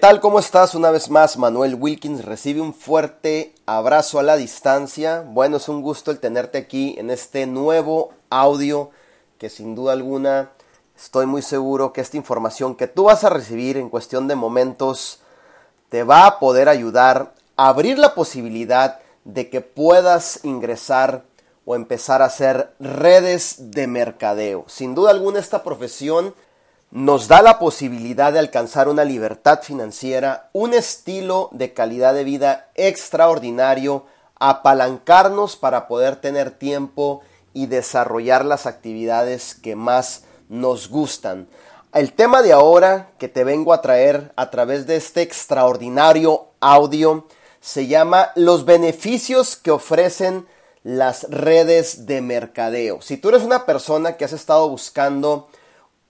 ¿Qué tal? ¿Cómo estás? Una vez más, Manuel Wilkins recibe un fuerte abrazo a la distancia. Bueno, es un gusto el tenerte aquí en este nuevo audio que sin duda alguna estoy muy seguro que esta información que tú vas a recibir en cuestión de momentos te va a poder ayudar a abrir la posibilidad de que puedas ingresar o empezar a hacer redes de mercadeo. Sin duda alguna esta profesión nos da la posibilidad de alcanzar una libertad financiera, un estilo de calidad de vida extraordinario, apalancarnos para poder tener tiempo y desarrollar las actividades que más nos gustan. El tema de ahora que te vengo a traer a través de este extraordinario audio se llama los beneficios que ofrecen las redes de mercadeo. Si tú eres una persona que has estado buscando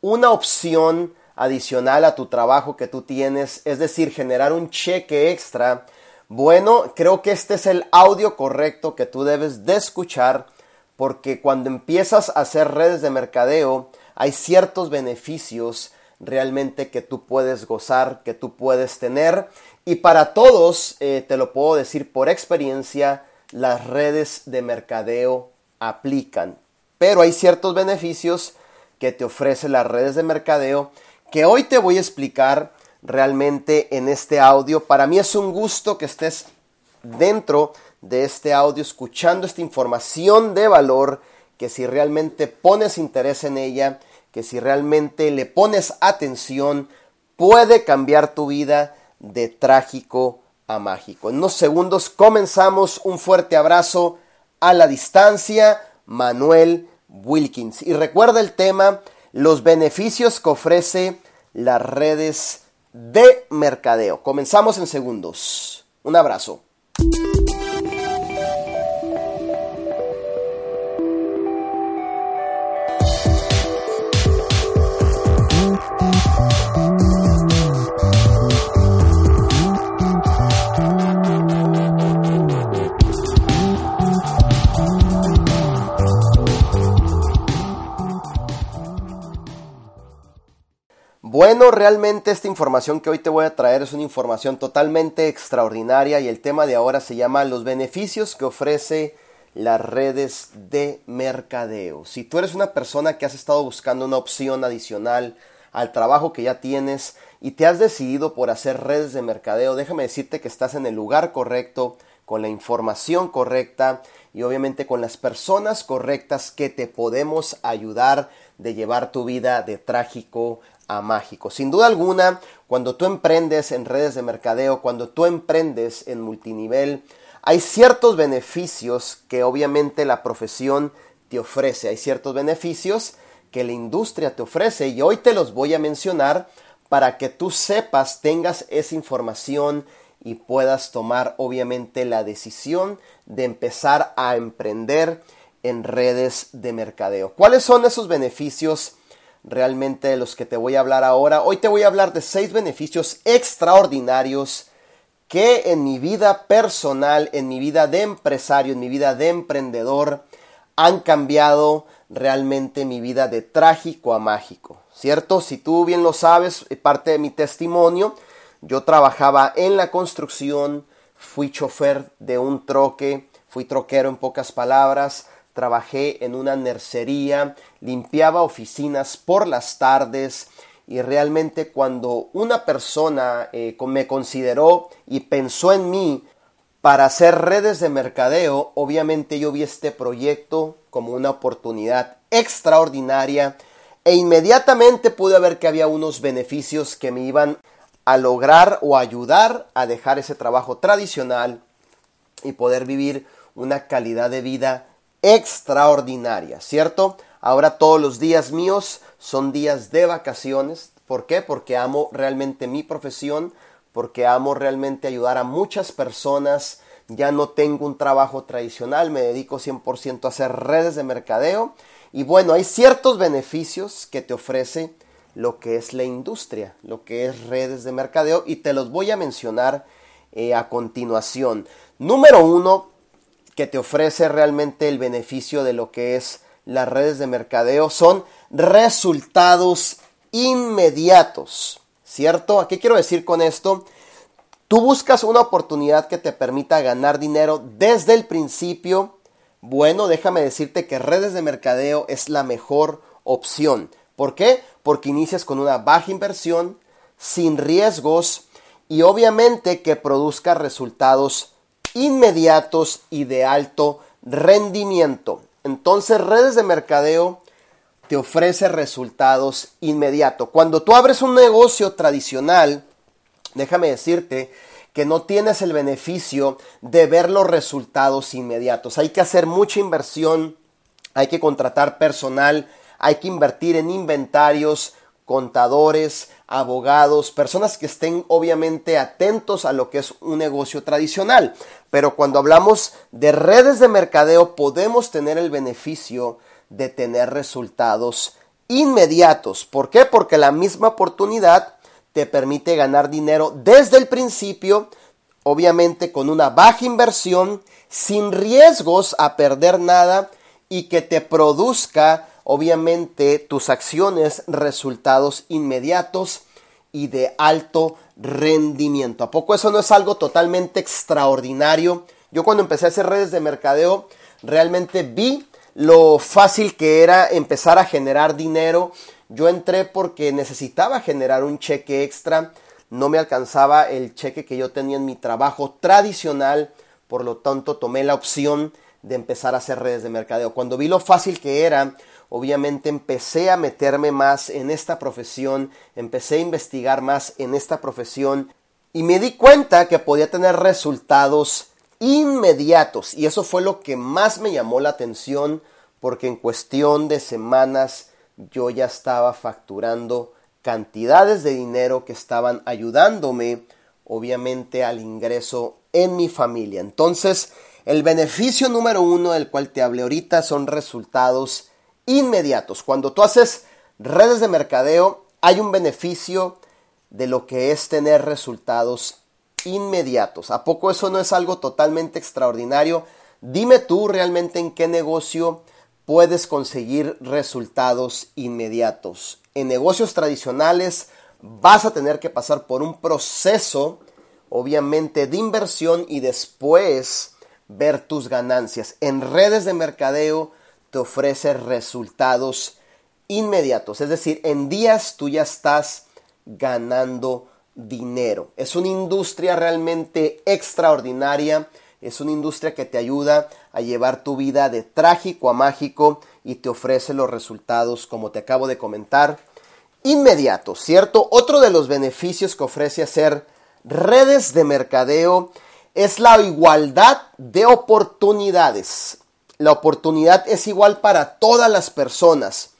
una opción adicional a tu trabajo que tú tienes, es decir, generar un cheque extra, bueno, creo que este es el audio correcto que tú debes de escuchar porque cuando empiezas a hacer redes de mercadeo hay ciertos beneficios realmente que tú puedes gozar, que tú puedes tener y para todos, eh, te lo puedo decir por experiencia, las redes de mercadeo aplican. Pero hay ciertos beneficios que te ofrece las redes de mercadeo que hoy te voy a explicar realmente en este audio. Para mí es un gusto que estés dentro de este audio escuchando esta información de valor que si realmente pones interés en ella, que si realmente le pones atención, puede cambiar tu vida de trágico a mágico. En unos segundos comenzamos. Un fuerte abrazo a la distancia. Manuel Wilkins. Y recuerda el tema, los beneficios que ofrece las redes de mercadeo. Comenzamos en segundos. Un abrazo. Bueno, realmente esta información que hoy te voy a traer es una información totalmente extraordinaria y el tema de ahora se llama los beneficios que ofrece las redes de mercadeo. Si tú eres una persona que has estado buscando una opción adicional al trabajo que ya tienes y te has decidido por hacer redes de mercadeo, déjame decirte que estás en el lugar correcto, con la información correcta y obviamente con las personas correctas que te podemos ayudar de llevar tu vida de trágico mágico. Sin duda alguna, cuando tú emprendes en redes de mercadeo, cuando tú emprendes en multinivel, hay ciertos beneficios que obviamente la profesión te ofrece, hay ciertos beneficios que la industria te ofrece y hoy te los voy a mencionar para que tú sepas, tengas esa información y puedas tomar obviamente la decisión de empezar a emprender en redes de mercadeo. ¿Cuáles son esos beneficios realmente de los que te voy a hablar ahora. Hoy te voy a hablar de seis beneficios extraordinarios que en mi vida personal, en mi vida de empresario, en mi vida de emprendedor, han cambiado realmente mi vida de trágico a mágico. ¿Cierto? Si tú bien lo sabes, parte de mi testimonio, yo trabajaba en la construcción, fui chofer de un troque, fui troquero en pocas palabras, trabajé en una nercería, limpiaba oficinas por las tardes y realmente cuando una persona eh, me consideró y pensó en mí para hacer redes de mercadeo, obviamente yo vi este proyecto como una oportunidad extraordinaria e inmediatamente pude ver que había unos beneficios que me iban a lograr o ayudar a dejar ese trabajo tradicional y poder vivir una calidad de vida extraordinaria, ¿cierto? Ahora todos los días míos son días de vacaciones. ¿Por qué? Porque amo realmente mi profesión, porque amo realmente ayudar a muchas personas. Ya no tengo un trabajo tradicional, me dedico 100% a hacer redes de mercadeo. Y bueno, hay ciertos beneficios que te ofrece lo que es la industria, lo que es redes de mercadeo, y te los voy a mencionar eh, a continuación. Número uno, que te ofrece realmente el beneficio de lo que es las redes de mercadeo son resultados inmediatos. ¿cierto? ¿A qué quiero decir con esto? Tú buscas una oportunidad que te permita ganar dinero desde el principio. Bueno, déjame decirte que redes de mercadeo es la mejor opción. ¿Por qué? Porque inicias con una baja inversión, sin riesgos y obviamente que produzca resultados inmediatos y de alto rendimiento. Entonces, redes de mercadeo te ofrece resultados inmediatos. Cuando tú abres un negocio tradicional, déjame decirte que no tienes el beneficio de ver los resultados inmediatos. Hay que hacer mucha inversión, hay que contratar personal, hay que invertir en inventarios, contadores, abogados, personas que estén obviamente atentos a lo que es un negocio tradicional. Pero cuando hablamos de redes de mercadeo podemos tener el beneficio de tener resultados inmediatos. ¿Por qué? Porque la misma oportunidad te permite ganar dinero desde el principio, obviamente con una baja inversión, sin riesgos a perder nada y que te produzca obviamente tus acciones resultados inmediatos y de alto rendimiento. ¿A poco eso no es algo totalmente extraordinario? Yo cuando empecé a hacer redes de mercadeo realmente vi lo fácil que era empezar a generar dinero yo entré porque necesitaba generar un cheque extra, no me alcanzaba el cheque que yo tenía en mi trabajo tradicional, por lo tanto tomé la opción de empezar a hacer redes de mercadeo. Cuando vi lo fácil que era, obviamente empecé a meterme más en esta profesión, empecé a investigar más en esta profesión y me di cuenta que podía tener resultados inmediatos y eso fue lo que más me llamó la atención porque en cuestión de semanas yo ya estaba facturando cantidades de dinero que estaban ayudándome obviamente al ingreso en mi familia. Entonces, el beneficio número uno del cual te hablé ahorita son resultados inmediatos. Cuando tú haces redes de mercadeo, hay un beneficio de lo que es tener resultados inmediatos. ¿A poco eso no es algo totalmente extraordinario? Dime tú realmente en qué negocio puedes conseguir resultados inmediatos. En negocios tradicionales vas a tener que pasar por un proceso, obviamente, de inversión y después ver tus ganancias. En redes de mercadeo te ofrece resultados inmediatos, es decir, en días tú ya estás ganando dinero. Es una industria realmente extraordinaria es una industria que te ayuda a llevar tu vida de trágico a mágico y te ofrece los resultados, como te acabo de comentar, inmediatos, ¿cierto? Otro de los beneficios que ofrece hacer redes de mercadeo es la igualdad de oportunidades. La oportunidad es igual para todas las personas.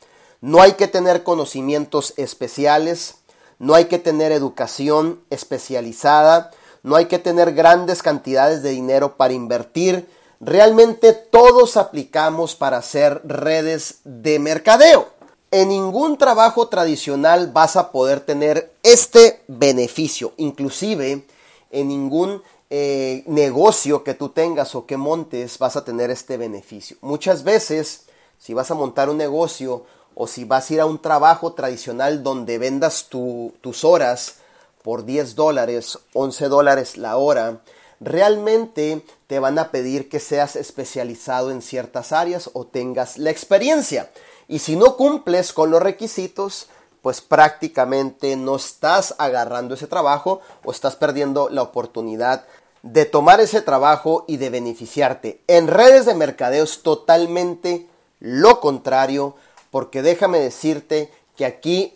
No hay que tener conocimientos especiales, no hay que tener educación especializada, no hay que tener grandes cantidades de dinero para invertir. Realmente todos aplicamos para hacer redes de mercadeo. En ningún trabajo tradicional vas a poder tener este beneficio. Inclusive en ningún eh, negocio que tú tengas o que montes vas a tener este beneficio. Muchas veces, si vas a montar un negocio o si vas a ir a un trabajo tradicional donde vendas tus horas, por 10 dólares, 11 dólares la hora, realmente te van a pedir que seas especializado en ciertas áreas o tengas la experiencia. Y si no cumples con los requisitos, pues prácticamente no estás agarrando ese trabajo o estás perdiendo la oportunidad de tomar ese trabajo y de beneficiarte. En redes de mercadeo es totalmente lo contrario, porque déjame decirte que aquí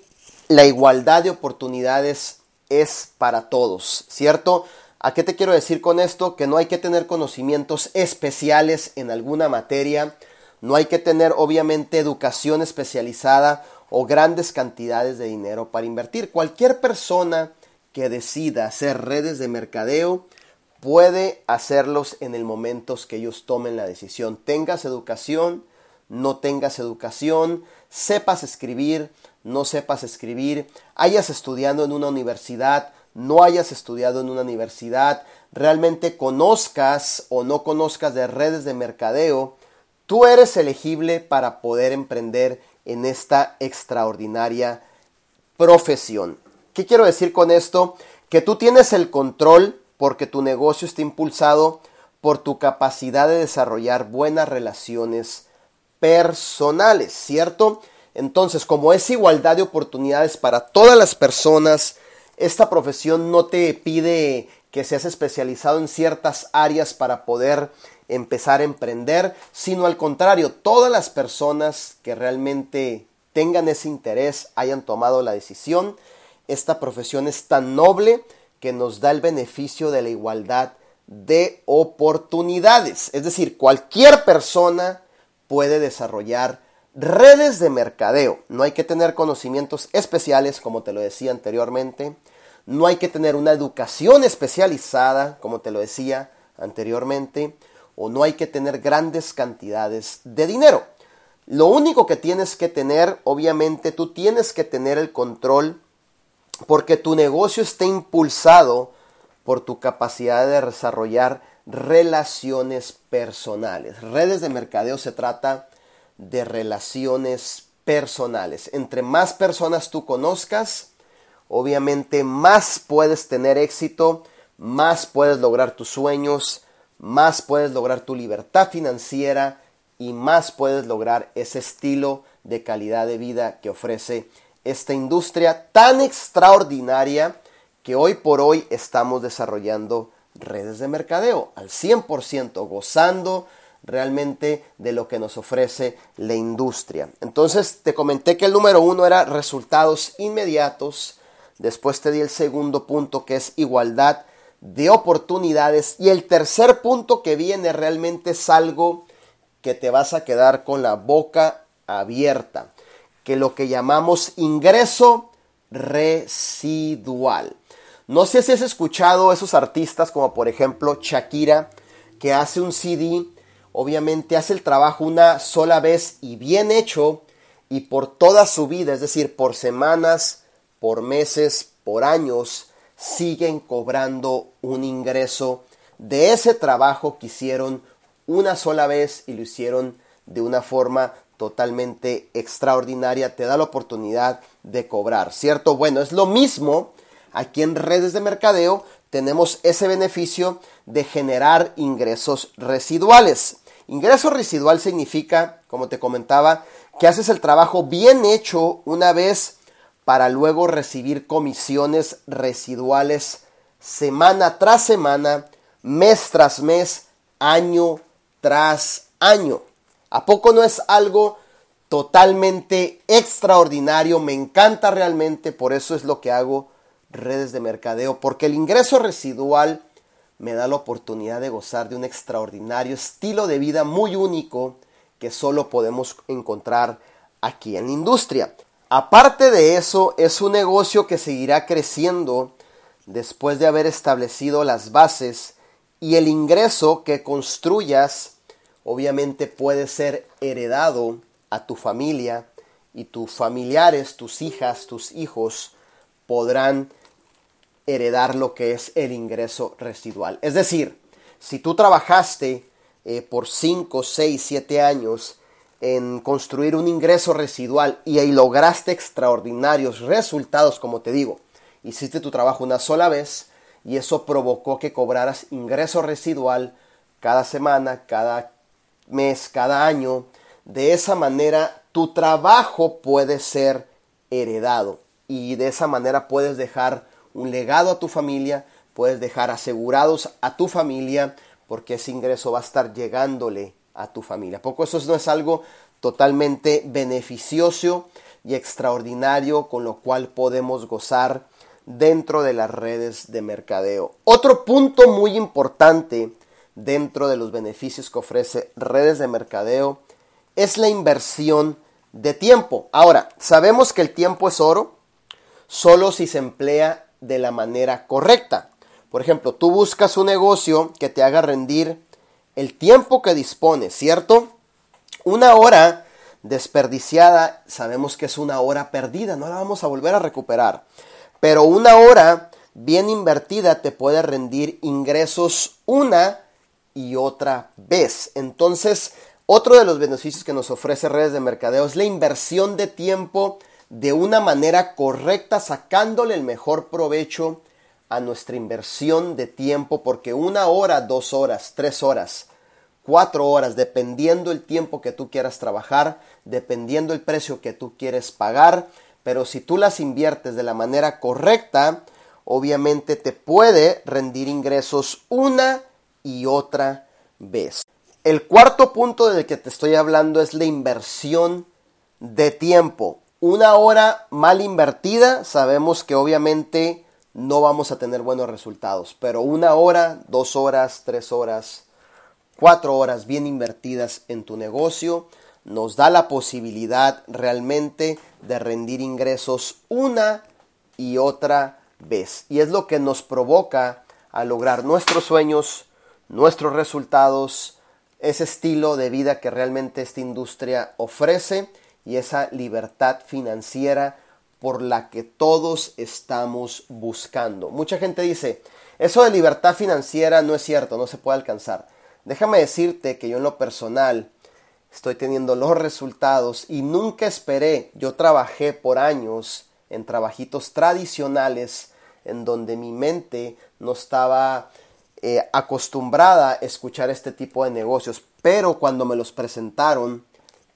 la igualdad de oportunidades es para todos, ¿cierto? ¿A qué te quiero decir con esto? Que no hay que tener conocimientos especiales en alguna materia, no hay que tener obviamente educación especializada o grandes cantidades de dinero para invertir. Cualquier persona que decida hacer redes de mercadeo puede hacerlos en el momento que ellos tomen la decisión. Tengas educación, no tengas educación, sepas escribir, no sepas escribir, hayas estudiado en una universidad, no hayas estudiado en una universidad, realmente conozcas o no conozcas de redes de mercadeo, tú eres elegible para poder emprender en esta extraordinaria profesión. ¿Qué quiero decir con esto? Que tú tienes el control porque tu negocio está impulsado por tu capacidad de desarrollar buenas relaciones personales, ¿cierto? Entonces, como es igualdad de oportunidades para todas las personas, esta profesión no te pide que seas especializado en ciertas áreas para poder empezar a emprender, sino al contrario, todas las personas que realmente tengan ese interés, hayan tomado la decisión, esta profesión es tan noble que nos da el beneficio de la igualdad de oportunidades. Es decir, cualquier persona puede desarrollar redes de mercadeo. No hay que tener conocimientos especiales, como te lo decía anteriormente. No hay que tener una educación especializada, como te lo decía anteriormente. O no hay que tener grandes cantidades de dinero. Lo único que tienes que tener, obviamente, tú tienes que tener el control porque tu negocio está impulsado por tu capacidad de desarrollar relaciones personales. Redes de mercadeo se trata de relaciones personales. Entre más personas tú conozcas, obviamente más puedes tener éxito, más puedes lograr tus sueños, más puedes lograr tu libertad financiera y más puedes lograr ese estilo de calidad de vida que ofrece esta industria tan extraordinaria que hoy por hoy estamos desarrollando redes de mercadeo al 100%, gozando realmente de lo que nos ofrece la industria. Entonces te comenté que el número uno era resultados inmediatos, después te di el segundo punto que es igualdad de oportunidades. Y el tercer punto que viene realmente es algo que te vas a quedar con la boca abierta que lo que llamamos ingreso residual. No sé si has escuchado esos artistas como por ejemplo Shakira, que hace un CD, obviamente hace el trabajo una sola vez y bien hecho y por toda su vida, es decir, por semanas, por meses, por años, siguen cobrando un ingreso de ese trabajo que hicieron una sola vez y lo hicieron de una forma totalmente extraordinaria, te da la oportunidad de cobrar, ¿cierto? Bueno, es lo mismo aquí en redes de mercadeo, tenemos ese beneficio de generar ingresos residuales. Ingreso residual significa, como te comentaba, que haces el trabajo bien hecho una vez para luego recibir comisiones residuales semana tras semana, mes tras mes, año tras año. ¿A poco no es algo totalmente extraordinario? Me encanta realmente, por eso es lo que hago redes de mercadeo, porque el ingreso residual me da la oportunidad de gozar de un extraordinario estilo de vida muy único que solo podemos encontrar aquí en la industria. Aparte de eso, es un negocio que seguirá creciendo después de haber establecido las bases y el ingreso que construyas obviamente puede ser heredado a tu familia y tus familiares, tus hijas, tus hijos podrán heredar lo que es el ingreso residual. Es decir, si tú trabajaste eh, por 5, 6, 7 años en construir un ingreso residual y ahí lograste extraordinarios resultados, como te digo, hiciste tu trabajo una sola vez y eso provocó que cobraras ingreso residual cada semana, cada mes, cada año. De esa manera tu trabajo puede ser heredado y de esa manera puedes dejar un legado a tu familia, puedes dejar asegurados a tu familia porque ese ingreso va a estar llegándole a tu familia. Poco eso no es algo totalmente beneficioso y extraordinario con lo cual podemos gozar dentro de las redes de mercadeo. Otro punto muy importante dentro de los beneficios que ofrece redes de mercadeo es la inversión de tiempo. Ahora, sabemos que el tiempo es oro solo si se emplea de la manera correcta. Por ejemplo, tú buscas un negocio que te haga rendir el tiempo que dispones, ¿cierto? Una hora desperdiciada sabemos que es una hora perdida, no la vamos a volver a recuperar. Pero una hora bien invertida te puede rendir ingresos una y otra vez. Entonces, otro de los beneficios que nos ofrece redes de mercadeo es la inversión de tiempo de una manera correcta, sacándole el mejor provecho a nuestra inversión de tiempo, porque una hora, dos horas, tres horas, cuatro horas, dependiendo el tiempo que tú quieras trabajar, dependiendo el precio que tú quieres pagar, pero si tú las inviertes de la manera correcta, obviamente te puede rendir ingresos una y otra vez. El cuarto punto del que te estoy hablando es la inversión de tiempo. Una hora mal invertida, sabemos que obviamente no vamos a tener buenos resultados, pero una hora, dos horas, tres horas, cuatro horas bien invertidas en tu negocio nos da la posibilidad realmente de rendir ingresos una y otra vez. Y es lo que nos provoca a lograr nuestros sueños, nuestros resultados, ese estilo de vida que realmente esta industria ofrece y esa libertad financiera por la que todos estamos buscando. Mucha gente dice, eso de libertad financiera no es cierto, no se puede alcanzar. Déjame decirte que yo en lo personal estoy teniendo los resultados y nunca esperé, yo trabajé por años en trabajitos tradicionales en donde mi mente no estaba eh, acostumbrada a escuchar este tipo de negocios, pero cuando me los presentaron,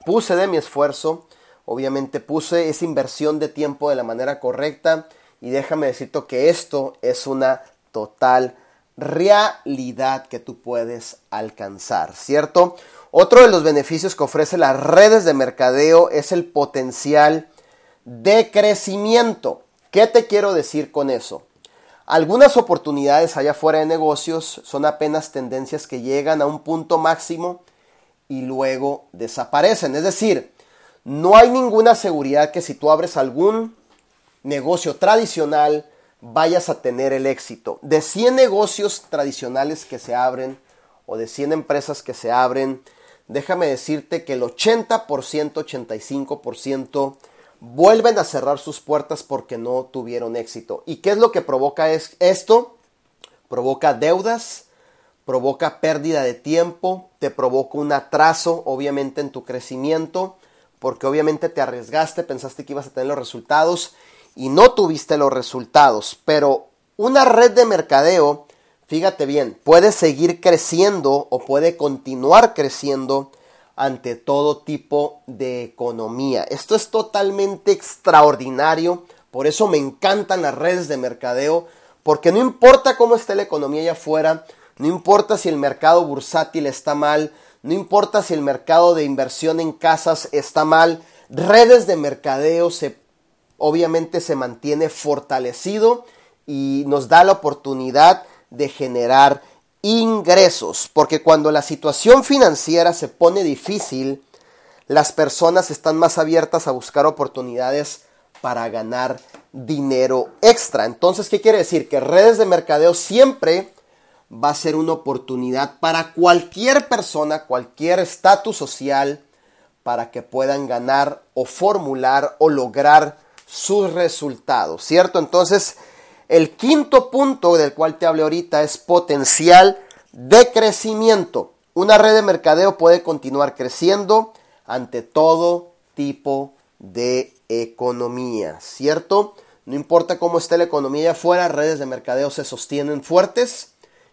puse de mi esfuerzo, obviamente puse esa inversión de tiempo de la manera correcta y déjame decirte que esto es una total realidad que tú puedes alcanzar, ¿cierto? Otro de los beneficios que ofrece las redes de mercadeo es el potencial de crecimiento. ¿Qué te quiero decir con eso? Algunas oportunidades allá afuera de negocios son apenas tendencias que llegan a un punto máximo y luego desaparecen. Es decir, no hay ninguna seguridad que si tú abres algún negocio tradicional, vayas a tener el éxito. De 100 negocios tradicionales que se abren o de 100 empresas que se abren, déjame decirte que el 80%, 85% vuelven a cerrar sus puertas porque no tuvieron éxito. ¿Y qué es lo que provoca esto? Provoca deudas, provoca pérdida de tiempo, te provoca un atraso obviamente en tu crecimiento, porque obviamente te arriesgaste, pensaste que ibas a tener los resultados y no tuviste los resultados. Pero una red de mercadeo, fíjate bien, puede seguir creciendo o puede continuar creciendo ante todo tipo de economía. Esto es totalmente extraordinario, por eso me encantan las redes de mercadeo, porque no importa cómo esté la economía allá afuera, no importa si el mercado bursátil está mal, no importa si el mercado de inversión en casas está mal, redes de mercadeo se obviamente se mantiene fortalecido y nos da la oportunidad de generar ingresos, porque cuando la situación financiera se pone difícil, las personas están más abiertas a buscar oportunidades para ganar dinero extra. Entonces, ¿qué quiere decir? Que redes de mercadeo siempre va a ser una oportunidad para cualquier persona, cualquier estatus social, para que puedan ganar o formular o lograr sus resultados, ¿cierto? Entonces, el quinto punto del cual te hablé ahorita es potencial de crecimiento. Una red de mercadeo puede continuar creciendo ante todo tipo de economía, ¿cierto? No importa cómo esté la economía afuera, redes de mercadeo se sostienen fuertes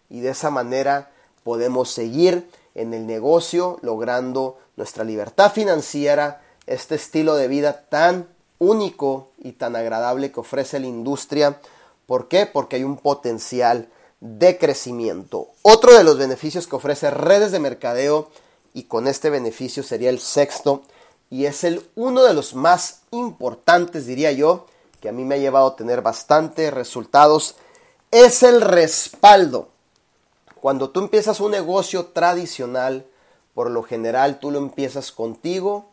y de esa manera podemos seguir en el negocio logrando nuestra libertad financiera, este estilo de vida tan único y tan agradable que ofrece la industria. ¿Por qué? Porque hay un potencial de crecimiento. Otro de los beneficios que ofrece redes de mercadeo, y con este beneficio sería el sexto, y es el uno de los más importantes, diría yo, que a mí me ha llevado a tener bastantes resultados, es el respaldo. Cuando tú empiezas un negocio tradicional, por lo general tú lo empiezas contigo,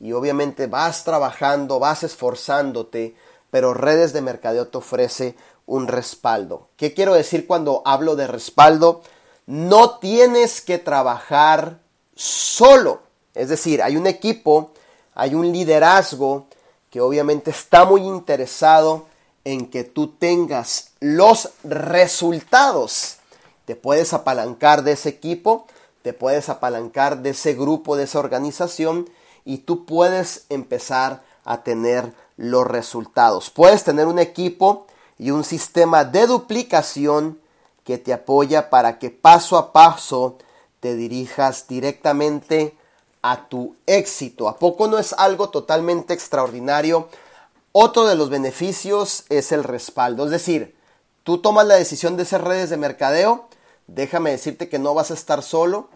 y obviamente vas trabajando, vas esforzándote, pero redes de mercadeo te ofrece un respaldo. ¿Qué quiero decir cuando hablo de respaldo? No tienes que trabajar solo. Es decir, hay un equipo, hay un liderazgo que obviamente está muy interesado en que tú tengas los resultados. Te puedes apalancar de ese equipo, te puedes apalancar de ese grupo, de esa organización y tú puedes empezar a tener los resultados. Puedes tener un equipo y un sistema de duplicación que te apoya para que paso a paso te dirijas directamente a tu éxito. ¿A poco no es algo totalmente extraordinario? Otro de los beneficios es el respaldo. Es decir, tú tomas la decisión de ser redes de mercadeo, déjame decirte que no vas a estar solo,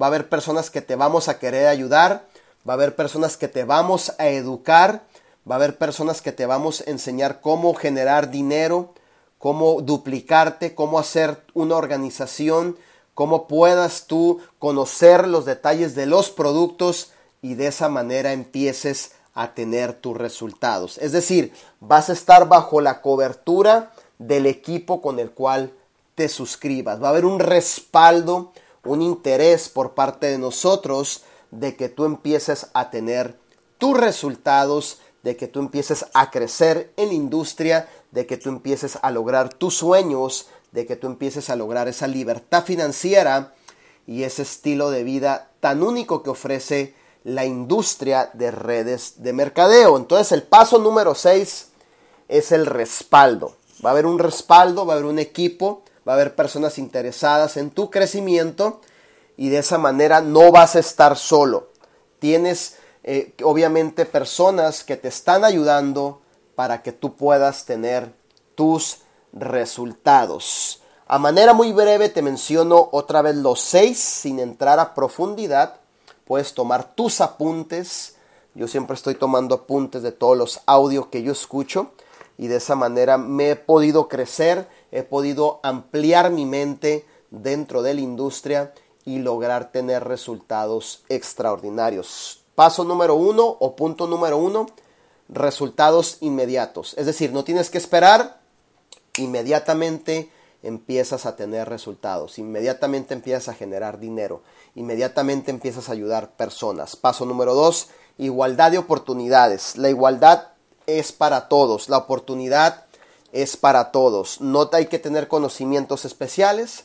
va a haber personas que te vamos a querer ayudar, va a haber personas que te vamos a educar, va a haber personas que te vamos a enseñar cómo generar dinero, cómo duplicarte, cómo hacer una organización, cómo puedas tú conocer los detalles de los productos y de esa manera empieces a tener tus resultados. Es decir, vas a estar bajo la cobertura del equipo con el cual te suscribas. Va a haber un respaldo, un interés por parte de nosotros de que tú empieces a tener tus resultados, de que tú empieces a crecer en la industria, de que tú empieces a lograr tus sueños, de que tú empieces a lograr esa libertad financiera y ese estilo de vida tan único que ofrece la industria de redes de mercadeo. Entonces el paso número 6 es el respaldo. Va a haber un respaldo, va a haber un equipo, va a haber personas interesadas en tu crecimiento y de esa manera no vas a estar solo. Tienes eh, obviamente personas que te están ayudando para que tú puedas tener tus resultados. A manera muy breve te menciono otra vez los seis sin entrar a profundidad. Puedes tomar tus apuntes. Yo siempre estoy tomando apuntes de todos los audios que yo escucho y de esa manera me he podido crecer, he podido ampliar mi mente dentro de la industria y lograr tener resultados extraordinarios. Paso número uno o punto número uno, resultados inmediatos. Es decir, no tienes que esperar inmediatamente empiezas a tener resultados, inmediatamente empiezas a generar dinero, inmediatamente empiezas a ayudar personas. Paso número dos, igualdad de oportunidades. La igualdad es para todos, la oportunidad es para todos. No hay que tener conocimientos especiales,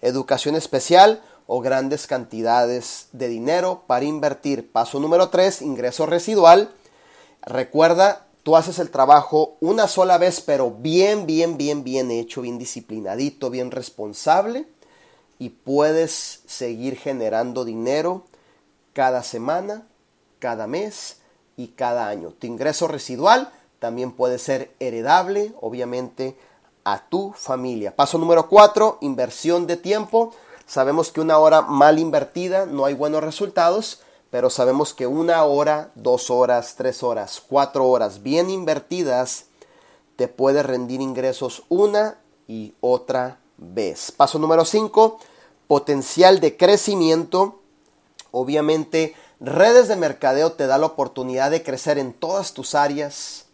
educación especial o grandes cantidades de dinero para invertir. Paso número tres, ingreso residual. Recuerda tú haces el trabajo una sola vez, pero bien, bien, bien, bien hecho, bien disciplinadito, bien responsable, y puedes seguir generando dinero cada semana, cada mes y cada año. Tu ingreso residual también puede ser heredable, obviamente, a tu familia. Paso número cuatro, inversión de tiempo. Sabemos que una hora mal invertida no hay buenos resultados pero sabemos que una hora, dos horas, tres horas, cuatro horas bien invertidas te puede rendir ingresos una y otra vez. Paso número cinco, potencial de crecimiento. Obviamente, redes de mercadeo te da la oportunidad de crecer en todas tus áreas.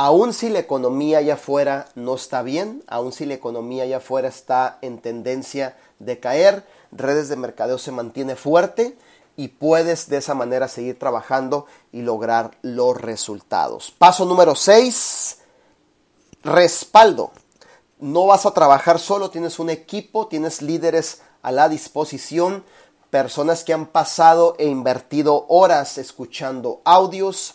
Aun si la economía allá afuera no está bien, aun si la economía allá afuera está en tendencia de caer, redes de mercadeo se mantiene fuerte y puedes de esa manera seguir trabajando y lograr los resultados. Paso número 6, respaldo. No vas a trabajar solo, tienes un equipo, tienes líderes a la disposición, personas que han pasado e invertido horas escuchando audios,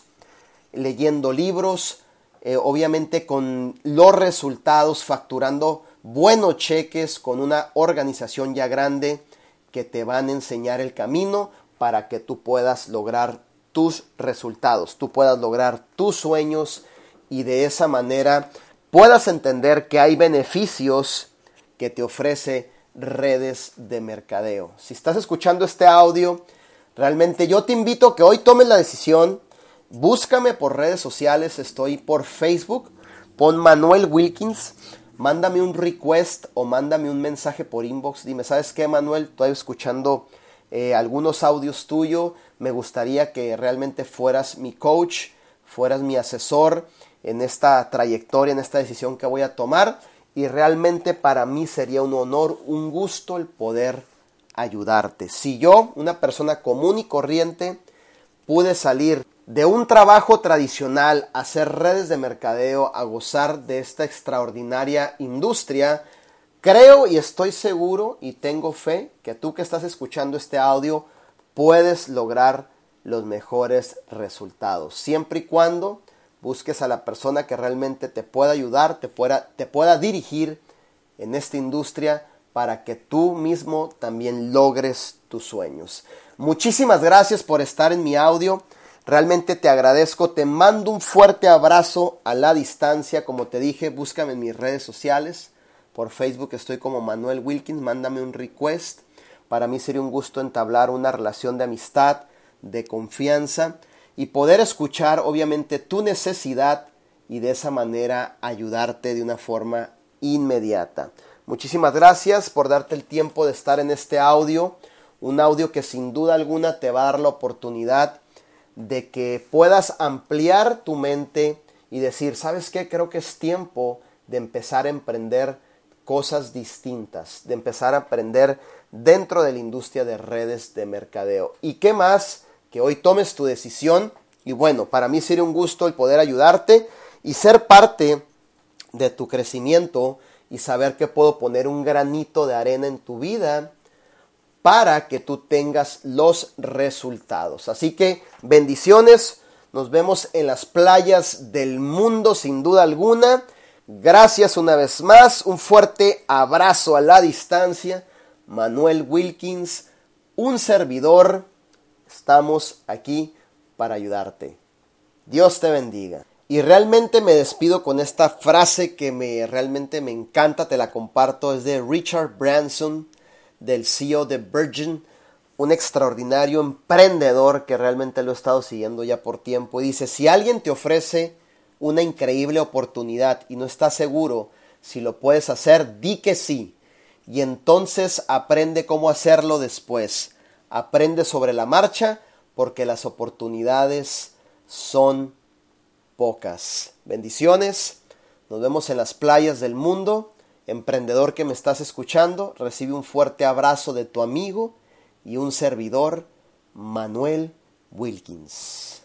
leyendo libros, eh, obviamente con los resultados, facturando buenos cheques con una organización ya grande que te van a enseñar el camino para que tú puedas lograr tus resultados, tú puedas lograr tus sueños y de esa manera puedas entender que hay beneficios que te ofrece redes de mercadeo. Si estás escuchando este audio, realmente yo te invito a que hoy tomes la decisión, búscame por redes sociales, estoy por Facebook, pon Manuel Wilkins, mándame un request o mándame un mensaje por inbox, dime, ¿sabes qué Manuel? Estoy escuchando eh, algunos audios tuyos. Me gustaría que realmente fueras mi coach, fueras mi asesor en esta trayectoria, en esta decisión que voy a tomar. Y realmente para mí sería un honor, un gusto el poder ayudarte. Si yo, una persona común y corriente, pude salir de un trabajo tradicional a hacer redes de mercadeo, a gozar de esta extraordinaria industria, Creo y estoy seguro y tengo fe que tú que estás escuchando este audio puedes lograr los mejores resultados, siempre y cuando busques a la persona que realmente te pueda ayudar, te pueda, te pueda dirigir en esta industria para que tú mismo también logres tus sueños. Muchísimas gracias por estar en mi audio. Realmente te agradezco. Te mando un fuerte abrazo a la distancia. Como te dije, búscame en mis redes sociales. Por Facebook estoy como Manuel Wilkins. Mándame un request. Para mí sería un gusto entablar una relación de amistad, de confianza y poder escuchar obviamente tu necesidad y de esa manera ayudarte de una forma inmediata. Muchísimas gracias por darte el tiempo de estar en este audio, un audio que sin duda alguna te va a dar la oportunidad de que puedas ampliar tu mente y decir, ¿sabes qué? Creo que es tiempo de empezar a emprender cosas distintas, de empezar a aprender dentro de la industria de redes de mercadeo. ¿Y qué más? Que hoy tomes tu decisión y bueno, para mí sería un gusto el poder ayudarte y ser parte de tu crecimiento y saber que puedo poner un granito de arena en tu vida para que tú tengas los resultados. Así que bendiciones, nos vemos en las playas del mundo sin duda alguna. Gracias una vez más, un fuerte abrazo a la distancia. Manuel Wilkins, un servidor. Estamos aquí para ayudarte. Dios te bendiga. Y realmente me despido con esta frase que me realmente me encanta, te la comparto, es de Richard Branson, del CEO de Virgin, un extraordinario emprendedor que realmente lo he estado siguiendo ya por tiempo. Dice, si alguien te ofrece una increíble oportunidad y no estás seguro si lo puedes hacer, di que sí. Y entonces aprende cómo hacerlo después. Aprende sobre la marcha porque las oportunidades son pocas. Bendiciones. Nos vemos en las playas del mundo. Emprendedor que me estás escuchando, recibe un fuerte abrazo de tu amigo y un servidor, Manuel Wilkins.